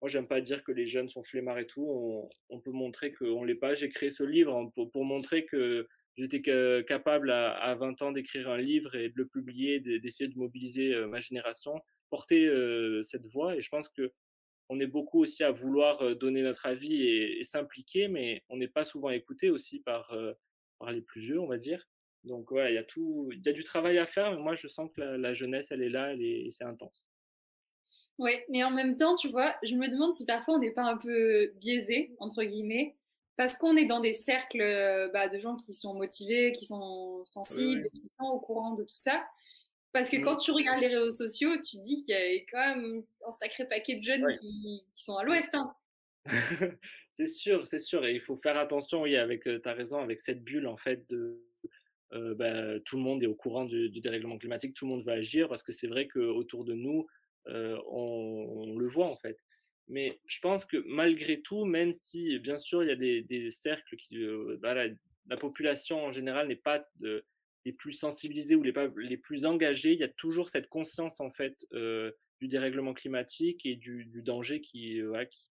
moi j'aime pas dire que les jeunes sont flemmards et tout. On, peut montrer qu'on l'est pas. J'ai créé ce livre pour, pour montrer que j'étais capable à, à, 20 ans d'écrire un livre et de le publier, d'essayer de mobiliser euh, ma génération, porter euh, cette voix. Et je pense que on est beaucoup aussi à vouloir donner notre avis et, s'impliquer, mais on n'est pas souvent écouté aussi par, les plus vieux, on va dire. Donc voilà, il y a du travail à faire, mais moi je sens que la, jeunesse, elle est là, elle est, c'est intense. Oui, mais en même temps, tu vois, je me demande si parfois on n'est pas un peu biaisé, entre guillemets, parce qu'on est dans des cercles bah, de gens qui sont motivés, qui sont sensibles, qui sont au courant de tout ça. Parce que mmh. quand tu regardes les réseaux sociaux, tu dis qu'il y a quand même un sacré paquet de jeunes qui, sont à l'ouest. Hein. c'est sûr, c'est sûr. Et il faut faire attention, oui, avec, tu as raison, avec cette bulle, en fait, de bah, tout le monde est au courant du, dérèglement climatique, tout le monde va agir, parce que c'est vrai qu'autour de nous, on, le voit, en fait. Mais je pense que malgré tout, même si, bien sûr, il y a des, cercles qui. Bah, la, population en général n'est pas. Les plus sensibilisés ou les, les plus engagés, il y a toujours cette conscience en fait du dérèglement climatique et du, danger qui,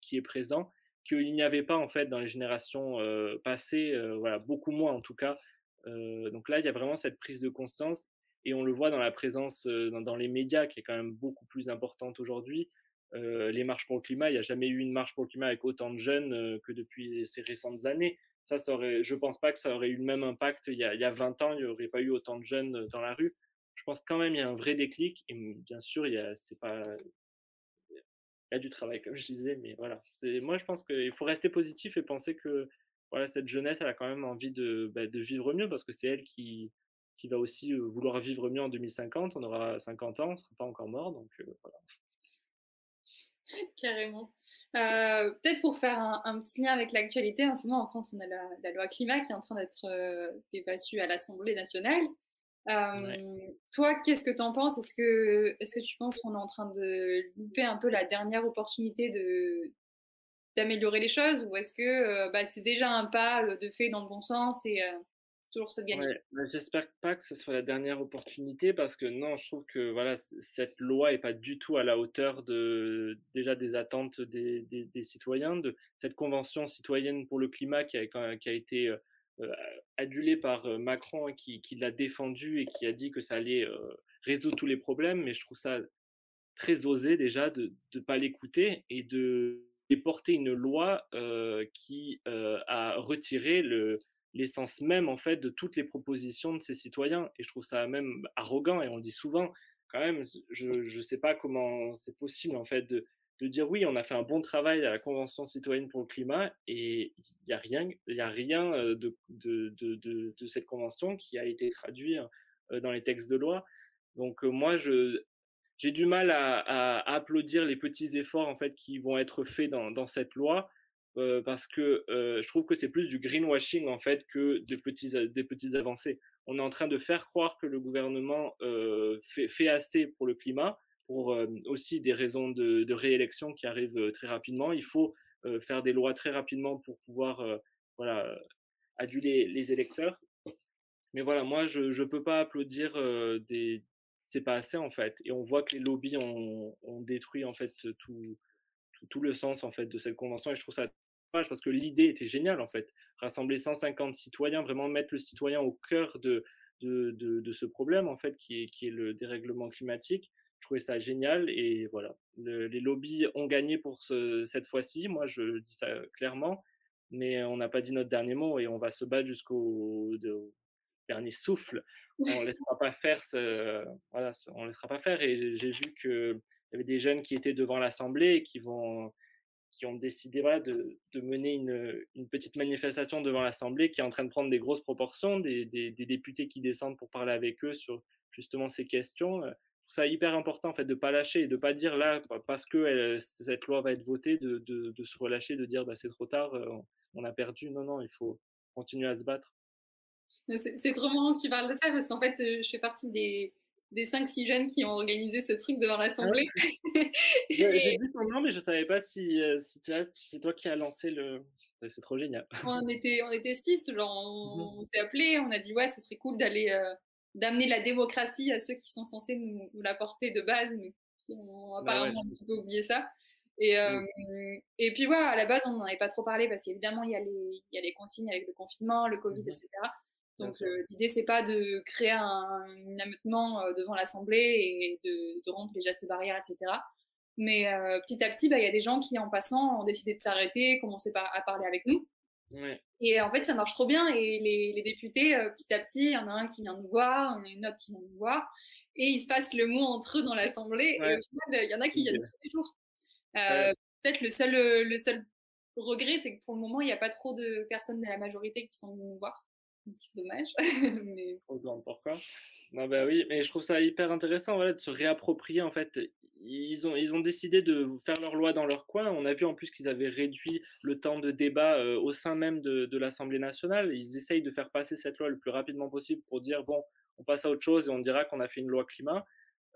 qui, est présent qu'il n'y avait pas en fait dans les générations passées, voilà beaucoup moins en tout cas. donc là, il y a vraiment cette prise de conscience et on le voit dans la présence dans, les médias qui est quand même beaucoup plus importante aujourd'hui. les marches pour le climat, il n'y a jamais eu une marche pour le climat avec autant de jeunes que depuis ces récentes années ça, je pense pas que ça aurait eu le même impact il y a, il y a 20 ans, il n'y aurait pas eu autant de jeunes euh, dans la rue. Je pense quand même il y a un vrai déclic, et bien sûr, il y a, du travail, comme je disais, mais voilà. C'est, moi, je pense qu'il faut rester positif et penser que voilà, cette jeunesse, elle a quand même envie de, bah, de vivre mieux parce que c'est elle qui, qui va aussi vouloir vivre mieux en 2050. On aura 50 ans, on ne sera pas encore mort, donc euh, voilà. Carrément. Euh, peut-être pour faire un, petit lien avec l'actualité, en ce moment en France, on a la, loi climat qui est en train d'être euh, débattue à l'Assemblée nationale. Toi, qu'est-ce que tu en penses? Est-ce que, est que tu penses qu'on est en train de louper un peu la dernière opportunité de, d'améliorer les choses? Ou est-ce que bah, c'est déjà un pas de fait dans le bon sens et gagner. J'espère pas que ce soit la dernière opportunité parce que non, je trouve que voilà, cette loi est pas du tout à la hauteur de déjà des attentes des, citoyens, de cette convention citoyenne pour le climat qui a, été euh, adulée par Macron et qui, l'a défendu et qui a dit que ça allait résoudre tous les problèmes. Mais je trouve ça très osé déjà de ne pas l'écouter et de porter une loi qui a retiré le, l'essence même en fait de toutes les propositions de ces citoyens. Et je trouve ça même arrogant et on le dit souvent quand même. Je ne sais pas comment c'est possible en fait de, de, dire oui, on a fait un bon travail à la Convention citoyenne pour le climat et il n'y a rien, il a rien de, de, de, de, cette convention qui a été traduit dans les textes de loi. Donc moi, je, j'ai du mal à, à, applaudir les petits efforts en fait qui vont être faits dans, dans cette loi parce que je trouve que c'est plus du greenwashing en fait que des, petits, des petites avancées. On est en train de faire croire que le gouvernement fait, assez pour le climat, pour aussi des raisons de, réélection qui arrivent très rapidement. Il faut faire des lois très rapidement pour pouvoir voilà, aduler les électeurs. Mais voilà, moi, je ne peux pas applaudir des... C'est pas assez en fait. Et on voit que les lobbies ont, ont détruit en fait tout, tout, le sens en fait de cette convention et je trouve ça parce que l'idée était géniale en fait. Rassembler 150 citoyens, vraiment mettre le citoyen au cœur de, de, de, ce problème en fait qui est, qui est le dérèglement climatique. Je trouvais ça génial et voilà. les lobbies ont gagné pour ce, cette fois-ci, moi je dis ça clairement, mais on n'a pas dit notre dernier mot et on va se battre jusqu'au dernier souffle. On ne laissera pas faire ce, voilà, on laissera pas faire et j'ai vu que il y avait des jeunes qui étaient devant l'Assemblée et qui vont qui ont décidé voilà, de, de mener une, une, petite manifestation devant l'Assemblée qui est en train de prendre des grosses proportions, des, des, députés qui descendent pour parler avec eux sur justement ces questions. Je trouve ça hyper important en fait de pas lâcher et de pas dire là parce que cette loi va être votée de, de, se relâcher, de dire bah, c'est trop tard, on, on a perdu. Non non, il faut continuer à se battre. C'est trop marrant que tu parles de ça parce qu'en fait, je fais partie des, des 5-6 jeunes qui ont organisé ce truc devant l'Assemblée. J'ai vu ton nom, mais je ne savais pas si, si c'est toi qui as lancé le. C'est trop génial. On était, on était six, genre on, mmh. s'est appelé, on a dit ouais, ce serait cool d'aller euh, d'amener la démocratie à ceux qui sont censés nous, nous l'apporter de base, mais qui ont apparemment ouais, un petit peu oublié ça. Et, euh, mmh. et puis ouais, à la base, on n'en avait pas trop parlé parce qu'évidemment, il y, a les, il y a les consignes avec le confinement, le Covid, mmh. etc. Donc euh, l'idée c'est pas de créer un, un ameublement euh, devant l'Assemblée et de, de, rompre les gestes barrières, etc. Mais euh, petit à petit, bah, il y a des gens qui en passant ont décidé de s'arrêter, commencer par, à parler avec nous. Ouais. Et en fait, ça marche trop bien. Et les, les députés, euh, petit à petit, il y en a un qui vient nous voir, il y en a une autre qui vient nous voir. Et ils se passent le mot entre eux dans l'Assemblée. Ouais. Et au final, il y en a qui viennent tous les jours. Peut-être le seul, le seul regret, c'est que pour le moment, il n'y a pas trop de personnes de la majorité qui sont venues nous voir. C'est dommage. mais... Pourquoi non, bah oui, mais je trouve ça hyper intéressant voilà, de se réapproprier. En fait, ils ont, ils ont décidé de faire leur loi dans leur coin. On a vu en plus qu'ils avaient réduit le temps de débat euh, au sein même de, de l'Assemblée nationale. Ils essayent de faire passer cette loi le plus rapidement possible pour dire bon, on passe à autre chose et on dira qu'on a fait une loi climat.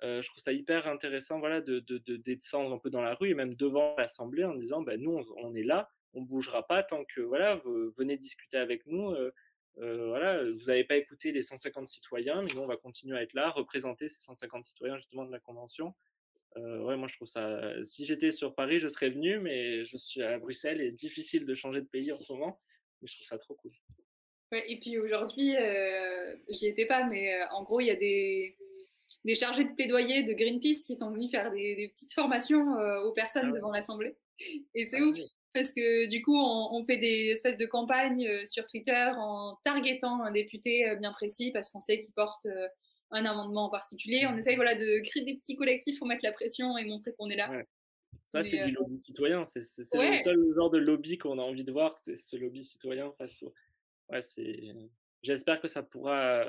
Euh, je trouve ça hyper intéressant voilà, de, de, de, descendre un peu dans la rue et même devant l'Assemblée en disant ben, nous, on, on, est là, on bougera pas tant que voilà, venez discuter avec nous. Euh, euh, voilà, vous n'avez pas écouté les 150 citoyens, mais nous, on va continuer à être là, représenter ces 150 citoyens justement de la Convention. Euh, ouais, moi, je trouve ça. Si j'étais sur Paris, je serais venu, mais je suis à Bruxelles et difficile de changer de pays en ce moment. Mais je trouve ça trop cool. Ouais, et puis aujourd'hui, euh, j'y étais pas, mais euh, en gros, il y a des, des chargés de plaidoyer de Greenpeace qui sont venus faire des, des petites formations aux personnes ah ouais. devant l'Assemblée. Et c'est ah ouf. Oui parce que du coup, on, on, fait des espèces de campagnes euh, sur Twitter en targetant un député euh, bien précis parce qu'on sait qu'il porte euh, un amendement en particulier. On essaye voilà, de créer des petits collectifs pour mettre la pression et montrer qu'on est là. Ouais. Ça, c'est euh... du lobby citoyen. C'est ouais. le seul genre de lobby qu'on a envie de voir, c'est ce lobby citoyen face au. Ouais. J'espère que ça pourra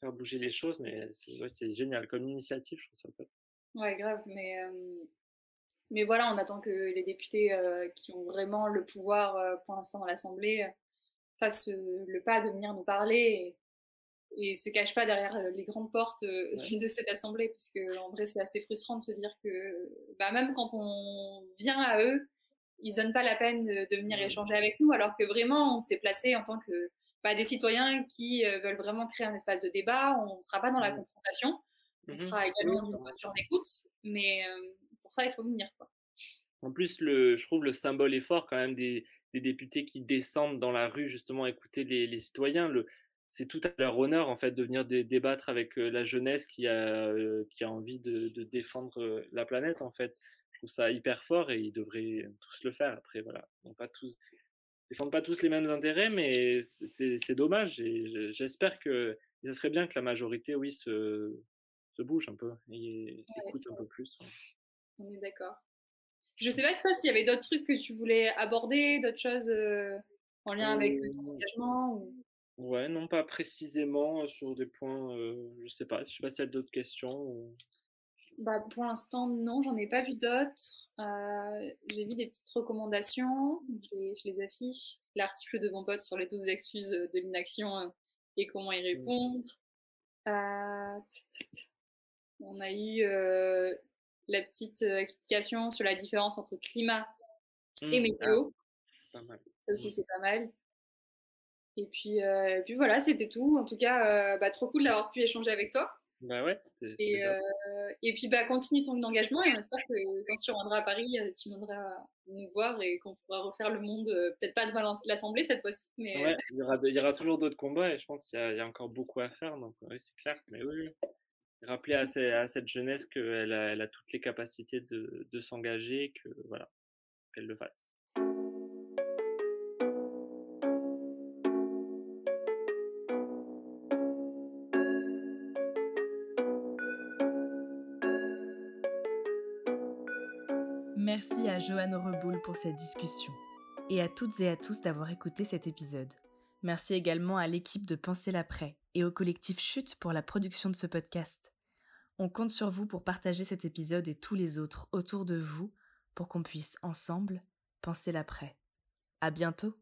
faire bouger les choses, mais c'est ouais, génial. Comme initiative, je trouve ça. Ouais, grave. Mais euh, mais voilà, on attend que les députés euh, qui ont vraiment le pouvoir euh, pour l'instant à l'Assemblée euh, fassent le pas de venir nous parler et, et se cachent pas derrière les grandes portes ouais. de cette Assemblée, parce que en vrai c'est assez frustrant de se dire que bah, même quand on vient à eux, ils donnent pas la peine de, venir échanger avec nous, alors que vraiment on s'est placé en tant que bah, des citoyens qui veulent vraiment créer un espace de débat, on ne sera pas dans la confrontation, on mmh sera également dans une posture d'écoute, mais ça, il faut venir. Quoi. En plus, le, je trouve le symbole est fort quand même des, des députés qui descendent dans la rue justement écouter les, les citoyens. Le, c'est tout à leur honneur en fait de venir dé, débattre avec euh, la jeunesse qui a, euh, qui a envie de, de, défendre euh, la planète en fait. Je trouve ça hyper fort et ils devraient tous le faire. Après voilà, pas tous défendent pas tous les mêmes intérêts, mais c'est dommage et j'espère que ça serait bien que la majorité, oui, se, se bouge un peu et ouais. écoute un peu plus. On est d'accord. Je sais pas si toi, s'il y avait d'autres trucs que tu voulais aborder, d'autres choses euh, en lien avec euh, ton engagement ou... Ouais, non, pas précisément sur des points, euh, je sais pas. Je sais pas s'il y a d'autres questions. Ou... Bah, pour l'instant, non, j'en ai pas vu d'autres. Euh, j'ai vu des petites recommandations, je les, je les affiche. L'article de mon pote sur les 12 excuses de l'inaction et comment y répondre. Mmh. on a eu la petite euh, explication sur la différence entre climat mmh, et météo. Ah, Ça aussi, mmh. c'est pas mal. Et puis, euh, et puis voilà, c'était tout. En tout cas, euh, bah, trop cool d'avoir pu échanger avec toi. Bah ouais. Et, euh, et puis, bah, continue ton engagement et on espère que quand tu reviendras à Paris, tu viendras nous voir et qu'on pourra refaire le monde, peut-être pas devant l'Assemblée cette fois-ci. Mais... Ouais, il y aura, il y aura toujours d'autres combats et je pense qu'il y, y, a encore beaucoup à faire. Donc, oui, c'est clair. Mais oui rappeler à, cette jeunesse qu'elle a, toutes les capacités de, s'engager, que voilà, qu'elle le fasse. Merci à Joanne Reboul pour cette discussion et à toutes et à tous d'avoir écouté cet épisode. Merci également à l'équipe de Penser l'après et au collectif Chute pour la production de ce podcast. On compte sur vous pour partager cet épisode et tous les autres autour de vous pour qu'on puisse ensemble penser l'après. À bientôt!